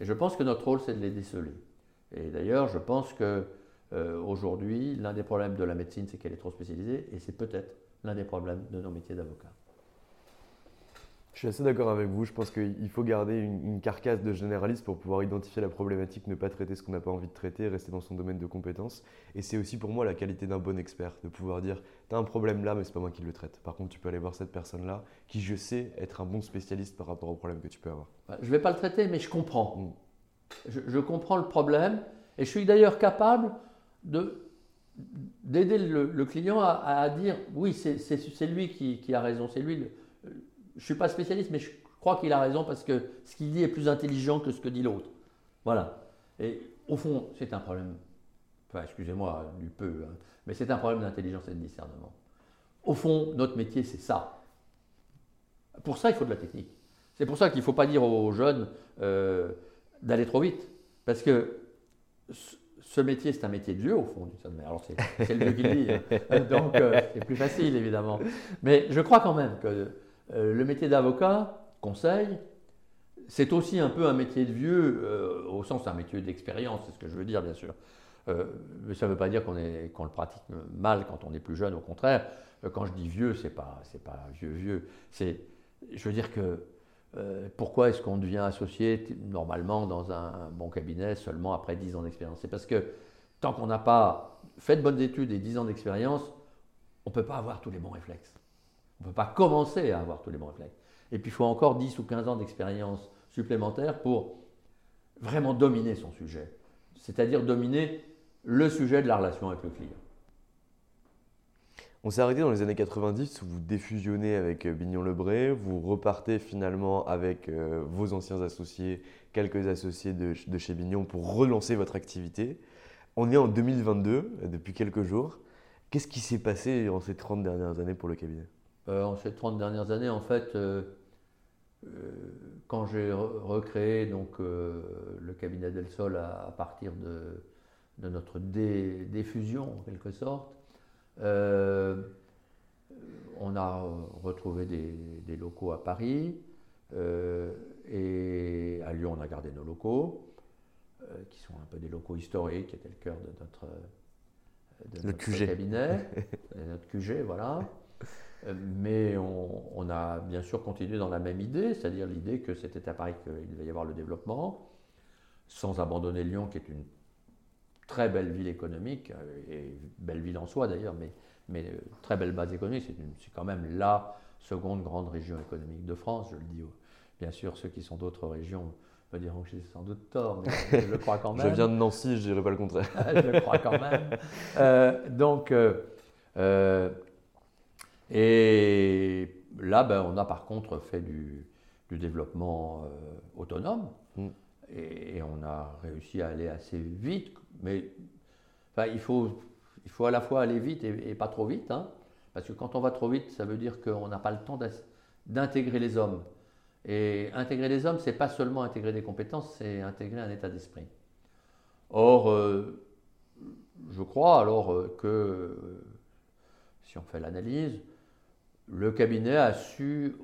Et je pense que notre rôle, c'est de les déceler. Et d'ailleurs, je pense que aujourd'hui, l'un des problèmes de la médecine, c'est qu'elle est trop spécialisée, et c'est peut-être l'un des problèmes de nos métiers d'avocat. Je suis assez d'accord avec vous. Je pense qu'il faut garder une, carcasse de généraliste pour pouvoir identifier la problématique, ne pas traiter ce qu'on n'a pas envie de traiter, rester dans son domaine de compétences. Et c'est aussi pour moi la qualité d'un bon expert, de pouvoir dire Tu as un problème là, mais c'est pas moi qui le traite. Par contre, tu peux aller voir cette personne-là qui, je sais, être un bon spécialiste par rapport au problème que tu peux avoir. Bah, je ne vais pas le traiter, mais je comprends. Mm. Je, comprends le problème et je suis d'ailleurs capable d'aider le, client à, dire oui, c'est lui qui, a raison, c'est lui je ne suis pas spécialiste, mais je crois qu'il a raison parce que ce qu'il dit est plus intelligent que ce que dit l'autre. Voilà. Et au fond, c'est un problème, enfin, excusez-moi du peu, hein, mais c'est un problème d'intelligence et de discernement. Au fond, notre métier, c'est ça. Pour ça, il faut de la technique. C'est pour ça qu'il ne faut pas dire aux jeunes euh, d'aller trop vite. Parce que ce métier, c'est un métier de Dieu, au fond, Alors, c'est le Dieu qui le dit. Hein. [LAUGHS] Donc, euh, c'est plus facile, évidemment. Mais je crois quand même que euh, le métier d'avocat, conseil, c'est aussi un peu un métier de vieux, au sens un métier d'expérience, c'est ce que je veux dire bien sûr. Euh, mais ça ne veut pas dire qu'on le pratique mal quand on est plus jeune, au contraire. quand je dis vieux, c'est pas, pas vieux vieux. Je veux dire que pourquoi est-ce qu'on devient associé normalement dans un bon cabinet seulement après 10 ans d'expérience? C'est parce que tant qu'on n'a pas fait de bonnes études et 10 ans d'expérience, on ne peut pas avoir tous les bons réflexes. On ne peut pas commencer à avoir tous les bons réflexes. Et puis il faut encore 10 ou 15 ans d'expérience supplémentaire pour vraiment dominer son sujet. C'est-à-dire dominer le sujet de la relation avec le client. On s'est arrêté dans les années 90 où vous défusionnez avec euh, Bignon-Lebray, vous repartez finalement avec euh, vos anciens associés, quelques associés de, de, chez Bignon pour relancer votre activité. On est en 2022, euh, depuis quelques jours. Qu'est-ce qui s'est passé en ces 30 dernières années pour le cabinet? En ces 30 dernières années, en fait, quand j'ai recréé donc, le cabinet Del Sol à, partir de, de notre défusion, en quelque sorte, euh, on a retrouvé des, locaux à Paris euh, et à Lyon on a gardé nos locaux euh, qui sont un peu des locaux historiques, qui étaient le cœur de notre, de notre cabinet, [LAUGHS] notre QG, voilà. Mais on, on, a bien sûr continué dans la même idée, c'est-à-dire l'idée que c'était à Paris qu'il devait y avoir le développement, sans abandonner Lyon, qui est une très belle ville économique, euh, et belle ville en soi d'ailleurs, mais, mais euh, très belle base économique. C'est quand même la seconde grande région économique de France, je le dis. Bien sûr, ceux qui sont d'autres régions me diront que j'ai sans doute tort, mais je le crois quand [LAUGHS] même. je viens de Nancy, je dirais pas le contraire. [LAUGHS] je le crois quand même. Euh, donc, et là, ben, on a par contre fait du, du développement autonome. Mm. Et, on a réussi à aller assez vite, mais il, faut, il faut à la fois aller vite et, pas trop vite, hein, parce que quand on va trop vite, ça veut dire qu'on n'a pas le temps d'intégrer les hommes. Et intégrer les hommes, c'est pas seulement intégrer des compétences, c'est intégrer un état d'esprit. Or, euh, je crois alors euh, que, si on fait l'analyse, le cabinet a su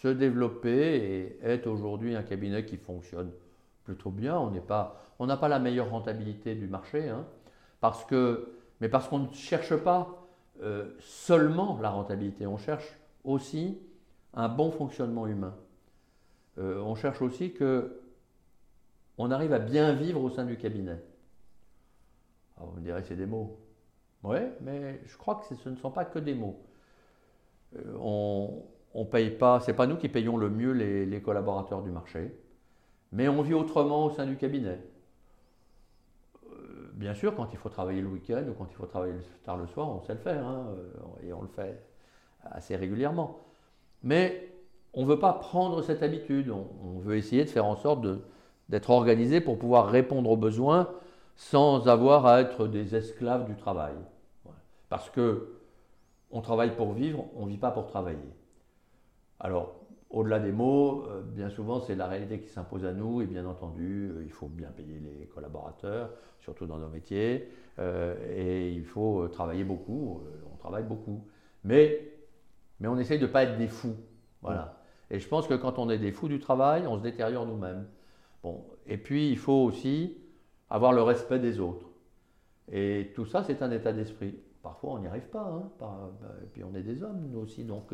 se développer et est aujourd'hui un cabinet qui fonctionne plutôt bien. On n'est pas, on n'a pas la meilleure rentabilité du marché, hein, mais parce qu'on ne cherche pas euh, seulement la rentabilité, on cherche aussi un bon fonctionnement humain. Euh, on cherche aussi que on arrive à bien vivre au sein du cabinet. Alors vous me direz c'est des mots. Oui, mais je crois que ce ne sont pas que des mots. Euh, on paye pas, c'est pas nous qui payons le mieux les collaborateurs du marché. Mais on vit autrement au sein du cabinet. Bien sûr, quand il faut travailler le week-end ou quand il faut travailler tard le soir, on sait le faire, hein, euh, et on le fait assez régulièrement. Mais on ne veut pas prendre cette habitude, on, veut essayer de faire en sorte d'être organisé pour pouvoir répondre aux besoins sans avoir à être des esclaves du travail. Parce que on travaille pour vivre, on ne vit pas pour travailler. Alors, au-delà des mots, euh, bien souvent, c'est la réalité qui s'impose à nous, et bien entendu, euh, il faut bien payer les collaborateurs, surtout dans nos métiers, euh, et il faut travailler beaucoup, on travaille beaucoup. Mais, mais on essaye de ne pas être des fous. Voilà. Et je pense que quand on est des fous du travail, on se détériore nous-mêmes. Bon. Et puis, il faut aussi avoir le respect des autres. Et tout ça, c'est un état d'esprit. Parfois, on n'y arrive pas. Hein, et puis, on est des hommes, nous aussi. Donc,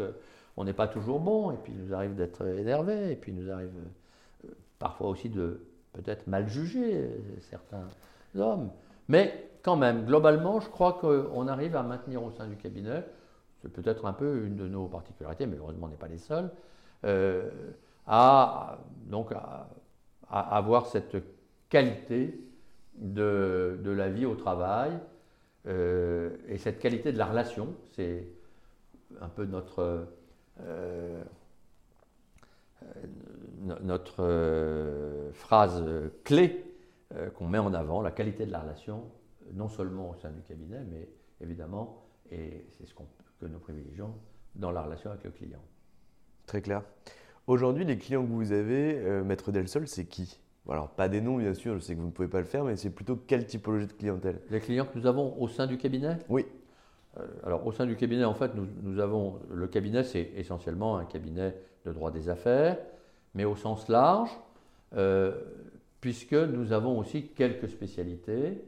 on n'est pas toujours bon, et puis il nous arrive d'être énervé, et puis il nous arrive euh, parfois aussi de peut-être mal juger euh, certains hommes. Mais quand même, globalement, je crois qu'on arrive à maintenir au sein du cabinet, c'est peut-être un peu une de nos particularités, mais heureusement on n'est pas les seuls, euh, à, donc avoir cette qualité de, la vie au travail et cette qualité de la relation. C'est un peu notre notre euh, phrase clé euh, qu'on met en avant, la qualité de la relation, non seulement au sein du cabinet, mais évidemment, et c'est ce que nous privilégions, dans la relation avec le client. Très clair. Aujourd'hui, les clients que vous avez, Maître Delsol, c'est qui? Alors, pas des noms, bien sûr, je sais que vous ne pouvez pas le faire, mais c'est plutôt quelle typologie de clientèle? Les clients que nous avons au sein du cabinet? Oui. Euh, alors au sein du cabinet, en fait, nous, avons le cabinet, c'est essentiellement un cabinet de droit des affaires, mais au sens large, euh, puisque nous avons aussi quelques spécialités,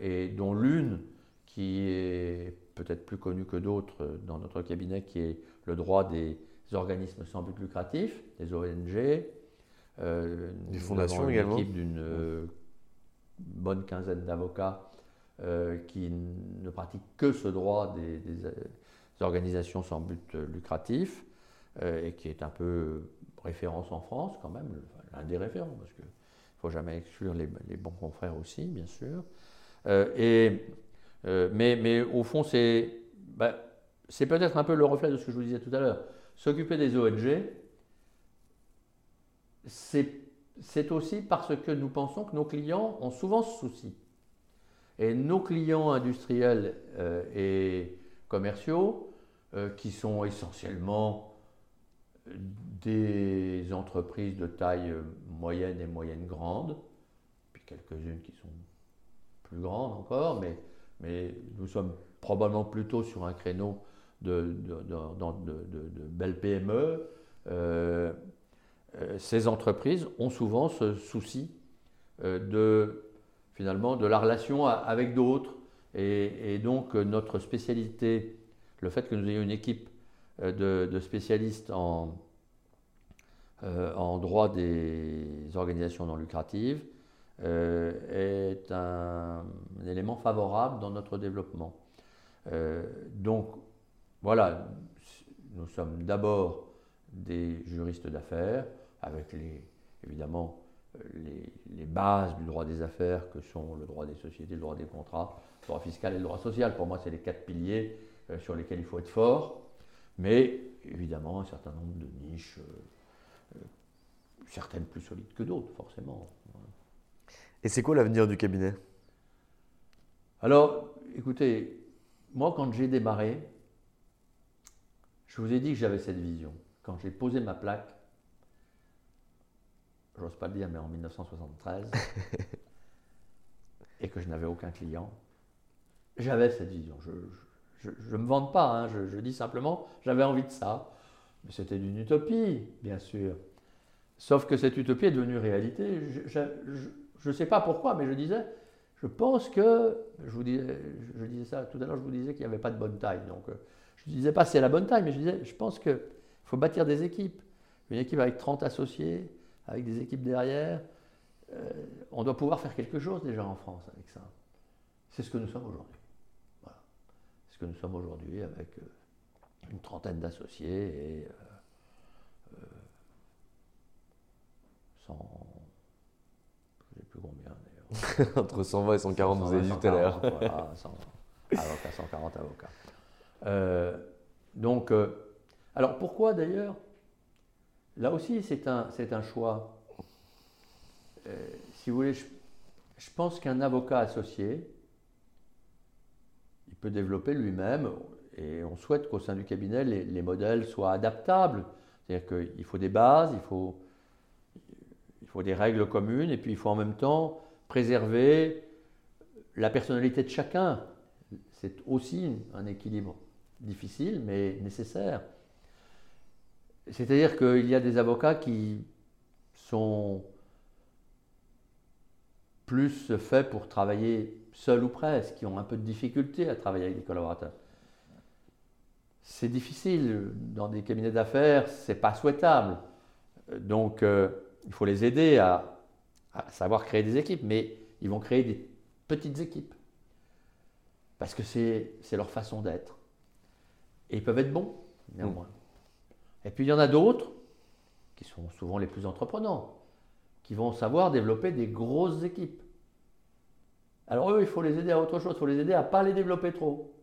et dont l'une qui est peut-être plus connue que d'autres dans notre cabinet, qui est le droit des organismes sans but lucratif, des ONG, euh, des fondations une également. équipe d'une euh, bonne quinzaine d'avocats euh, qui ne pratiquent que ce droit des, organisations sans but lucratif et qui est un peu référence en France quand même, l'un des référents, parce qu'il ne faut jamais exclure les, bons confrères aussi, bien sûr. et, mais, au fond, ben, c'est peut-être un peu le reflet de ce que je vous disais tout à l'heure. S'occuper des ONG, c'est aussi parce que nous pensons que nos clients ont souvent ce souci. Et nos clients industriels euh, et commerciaux, euh, qui sont essentiellement des entreprises de taille moyenne et moyenne grande, puis quelques-unes qui sont plus grandes encore, mais, mais nous sommes probablement plutôt sur un créneau de, de, belles PME. Euh, ces entreprises ont souvent ce souci de, finalement, de la relation avec d'autres. Et, donc notre spécialité, le fait que nous ayons une équipe de, spécialistes en, en droit des organisations non lucratives, est un, élément favorable dans notre développement. donc voilà, nous sommes d'abord des juristes d'affaires, avec les, évidemment les, bases du droit des affaires que sont le droit des sociétés, le droit des contrats, le droit fiscal et le droit social. Pour moi, c'est les quatre piliers euh, sur lesquels il faut être fort, mais évidemment un certain nombre de niches, euh, euh, certaines plus solides que d'autres, forcément. Et c'est quoi l'avenir du cabinet? Alors, écoutez, moi, quand j'ai démarré, je vous ai dit que j'avais cette vision. Quand j'ai posé ma plaque, j'ose pas le dire, mais en 1973, [LAUGHS] et que je n'avais aucun client, j'avais cette vision. Je ne me vante pas, hein, je, dis simplement, j'avais envie de ça. Mais c'était d'une utopie, bien sûr. Sauf que cette utopie est devenue réalité. Je ne sais pas pourquoi, mais je disais, je pense que, je vous disais, je disais ça tout à l'heure, je vous disais qu'il n'y avait pas de bonne taille. Donc, euh, je ne disais pas c'est la bonne taille, mais je disais, je pense qu'il faut bâtir des équipes. Une équipe avec 30 associés, avec des équipes derrière, euh, on doit pouvoir faire quelque chose déjà en France avec ça. C'est ce que nous sommes aujourd'hui. Voilà. C'est ce que nous sommes aujourd'hui avec euh, une trentaine d'associés et euh, 100, je ne sais plus combien d'ailleurs. [LAUGHS] Entre 120 et 140, vous avez dit tout à l'heure. Voilà, 140 [LAUGHS] avocats. Euh, donc, euh, alors pourquoi d'ailleurs Là aussi, c'est un, un choix. Euh, si vous voulez, je, pense qu'un avocat associé, il peut développer lui-même, et on souhaite qu'au sein du cabinet, les, modèles soient adaptables. C'est-à-dire qu'il faut des bases, il faut, il faut des règles communes, et puis il faut en même temps préserver la personnalité de chacun. C'est aussi un équilibre difficile, mais nécessaire. C'est-à-dire qu'il y a des avocats qui sont plus faits pour travailler seuls ou presque, qui ont un peu de difficulté à travailler avec des collaborateurs. C'est difficile dans des cabinets d'affaires, c'est pas souhaitable. Donc euh, il faut les aider à, à, savoir créer des équipes, mais ils vont créer des petites équipes parce que c'est leur façon d'être. Et ils peuvent être bons, néanmoins. Et puis il y en a d'autres, qui sont souvent les plus entreprenants, qui vont savoir développer des grosses équipes. Alors eux, il faut les aider à autre chose, il faut les aider à ne pas les développer trop.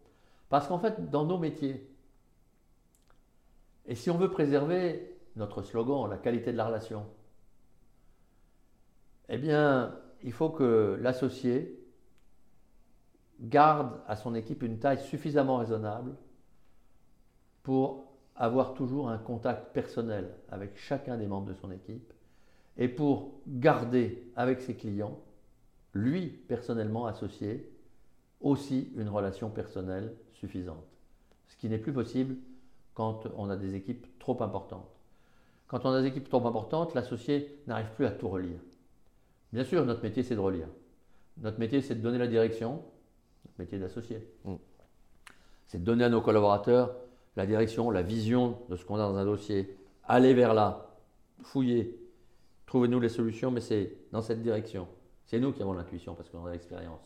Parce qu'en fait, dans nos métiers, et si on veut préserver notre slogan, la qualité de la relation, eh bien, il faut que l'associé garde à son équipe une taille suffisamment raisonnable pour avoir toujours un contact personnel avec chacun des membres de son équipe et pour garder avec ses clients, lui personnellement associé, aussi une relation personnelle suffisante. Ce qui n'est plus possible quand on a des équipes trop importantes. quand on a des équipes trop importantes, l'associé n'arrive plus à tout relire. Bien sûr, notre métier, c'est de relire. Notre métier, c'est de donner la direction, notre métier d'associé. Mm. C'est de donner à nos collaborateurs la direction, la vision de ce qu'on a dans un dossier. Aller vers là, fouiller, trouvez-nous les solutions, mais c'est dans cette direction. C'est nous qui avons l'intuition parce qu'on a l'expérience.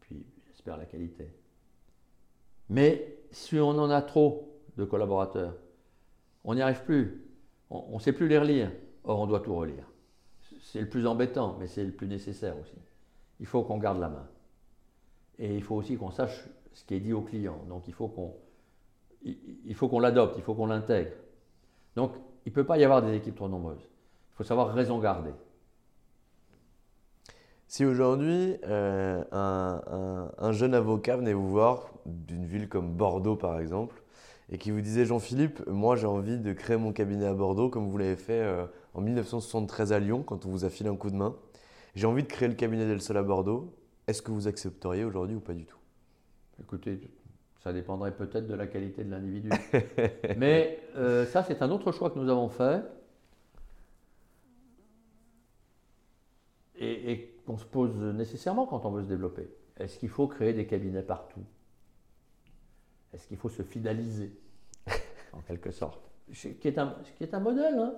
Puis, j'espère la qualité. Mais si on en a trop de collaborateurs, on n'y arrive plus. On ne sait plus les relire. Or, on doit tout relire. C'est le plus embêtant, mais c'est le plus nécessaire aussi. Il faut qu'on garde la main. Et il faut aussi qu'on sache ce qui est dit au client. Donc, il faut qu'on il faut qu'on l'adopte, il faut qu'on l'intègre. Donc, il ne peut pas y avoir des équipes trop nombreuses. Il faut savoir raison garder. Si aujourd'hui, euh, un, jeune avocat venait vous voir d'une ville comme Bordeaux, par exemple, et qui vous disait Jean-Philippe, moi j'ai envie de créer mon cabinet à Bordeaux, comme vous l'avez fait euh, en 1973 à Lyon, quand on vous a filé un coup de main. J'ai envie de créer le cabinet d'El Sol à Bordeaux. Est-ce que vous accepteriez aujourd'hui ou pas du tout? Écoutez, ça dépendrait peut-être de la qualité de l'individu. [LAUGHS] Mais euh, ça, c'est un autre choix que nous avons fait. Et, qu'on se pose nécessairement quand on veut se développer. Est-ce qu'il faut créer des cabinets partout? Est-ce qu'il faut se fidéliser, en quelque sorte? Ce qui est un, qui est un modèle. Hein.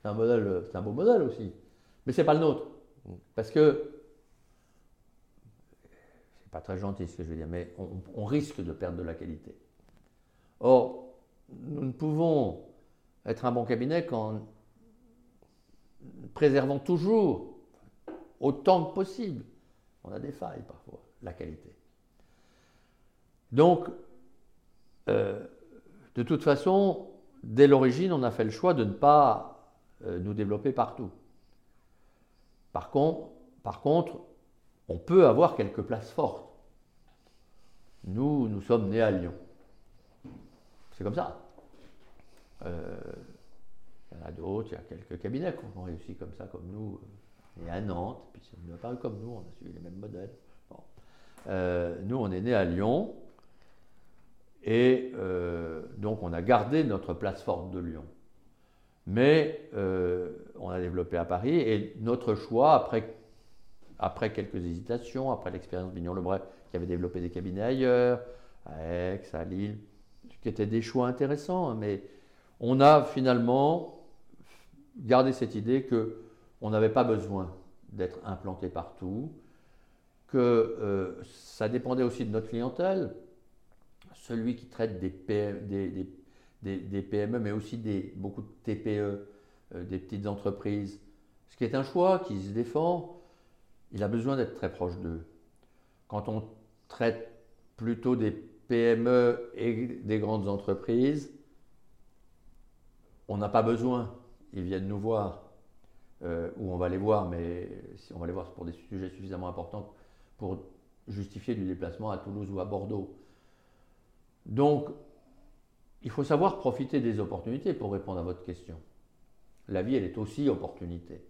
c'est un modèle, un beau modèle aussi. Mais ce n'est pas le nôtre. Parce que pas très gentil ce que je veux dire, mais on, risque de perdre de la qualité. Or, nous ne pouvons être un bon cabinet qu'en préservant toujours, autant que possible, on a des failles parfois, la qualité. Donc, euh, de toute façon, dès l'origine, on a fait le choix de ne pas euh, nous développer partout. Par par contre, on peut avoir quelques places fortes. Nous, nous sommes nés à Lyon. C'est comme ça. Euh, il y en a d'autres, il y a quelques cabinets qui ont réussi comme ça, comme nous. Et à Nantes, puis ça ne pas comme nous, on a suivi les mêmes modèles. Euh, nous, on est nés à Lyon, et euh, donc on a gardé notre place forte de Lyon. Mais on a développé à Paris, et notre choix, après après quelques hésitations, après l'expérience Bignon-Lebray qui avait développé des cabinets ailleurs, à Aix, à Lille, qui étaient des choix intéressants, hein, mais on a finalement gardé cette idée que on n'avait pas besoin d'être implanté partout, que euh, ça dépendait aussi de notre clientèle. Celui qui traite des, PME, mais aussi beaucoup de TPE, euh, des petites entreprises, ce qui est un choix qui se défend, il a besoin d'être très proche d'eux. Quand on traite plutôt des PME et des grandes entreprises, on n'a pas besoin. Ils viennent nous voir, euh, ou on va les voir, mais on va les voir pour des sujets suffisamment importants pour justifier du déplacement à Toulouse ou à Bordeaux. Donc, il faut savoir profiter des opportunités pour répondre à votre question. La vie, elle est aussi opportunité.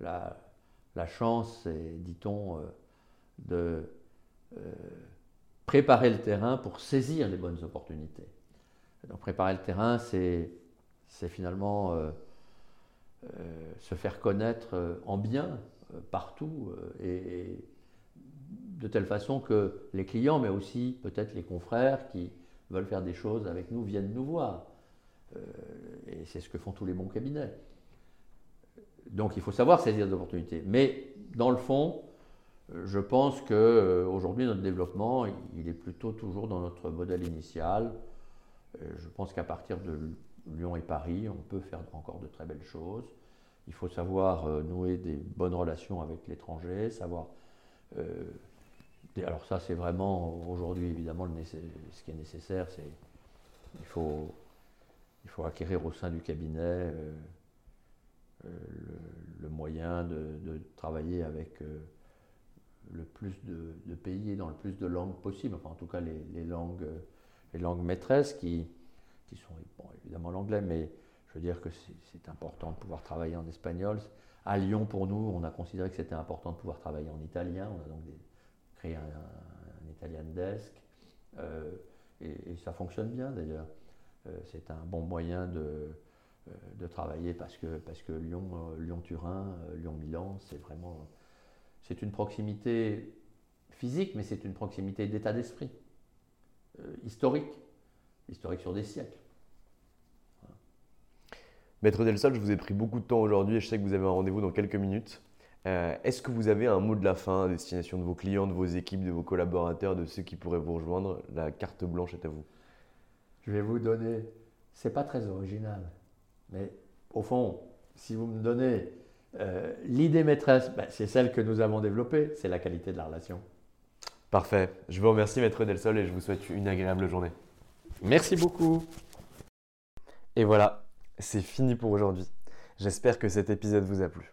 La, la chance, dit-on, euh, de euh, préparer le terrain pour saisir les bonnes opportunités. Donc préparer le terrain, c'est finalement euh, se faire connaître en bien partout et, de telle façon que les clients, mais aussi peut-être les confrères qui veulent faire des choses avec nous, viennent nous voir. et c'est ce que font tous les bons cabinets. Donc il faut savoir saisir des opportunités. Mais dans le fond, je pense qu'aujourd'hui, notre développement, il est plutôt toujours dans notre modèle initial. Je pense qu'à partir de Lyon et Paris, on peut faire encore de très belles choses. Il faut savoir euh, nouer des bonnes relations avec l'étranger, savoir... Euh, alors ça, c'est vraiment aujourd'hui, évidemment, ce qui est nécessaire, c'est il faut, il faut acquérir au sein du cabinet euh, euh, le, moyen de, travailler avec euh, le plus de, pays et dans le plus de langues possible, enfin en tout cas les, langues, les langues maîtresses qui, qui sont évidemment l'anglais, mais je veux dire que c'est important de pouvoir travailler en espagnol. À Lyon, pour nous, on a considéré que c'était important de pouvoir travailler en italien. On a donc créé un, Italian Desk. Euh, et, ça fonctionne bien d'ailleurs. c'est un bon moyen de, de travailler parce que, parce que Lyon, Lyon-Turin, Lyon-Milan, c'est vraiment c'est une proximité physique, mais c'est une proximité d'état d'esprit, historique, historique sur des siècles. Maître Delsol, je vous ai pris beaucoup de temps aujourd'hui et je sais que vous avez un rendez-vous dans quelques minutes. Euh, est-ce que vous avez un mot de la fin à destination de vos clients, de vos équipes, de vos collaborateurs, de ceux qui pourraient vous rejoindre? La carte blanche est à vous. Je vais vous donner, c'est pas très original, mais au fond, si vous me donnez euh, l'idée maîtresse, ben, c'est celle que nous avons développée, c'est la qualité de la relation. Parfait. Je vous remercie, Maître Delsol, et je vous souhaite une agréable journée. Merci beaucoup. Et voilà, c'est fini pour aujourd'hui. J'espère que cet épisode vous a plu.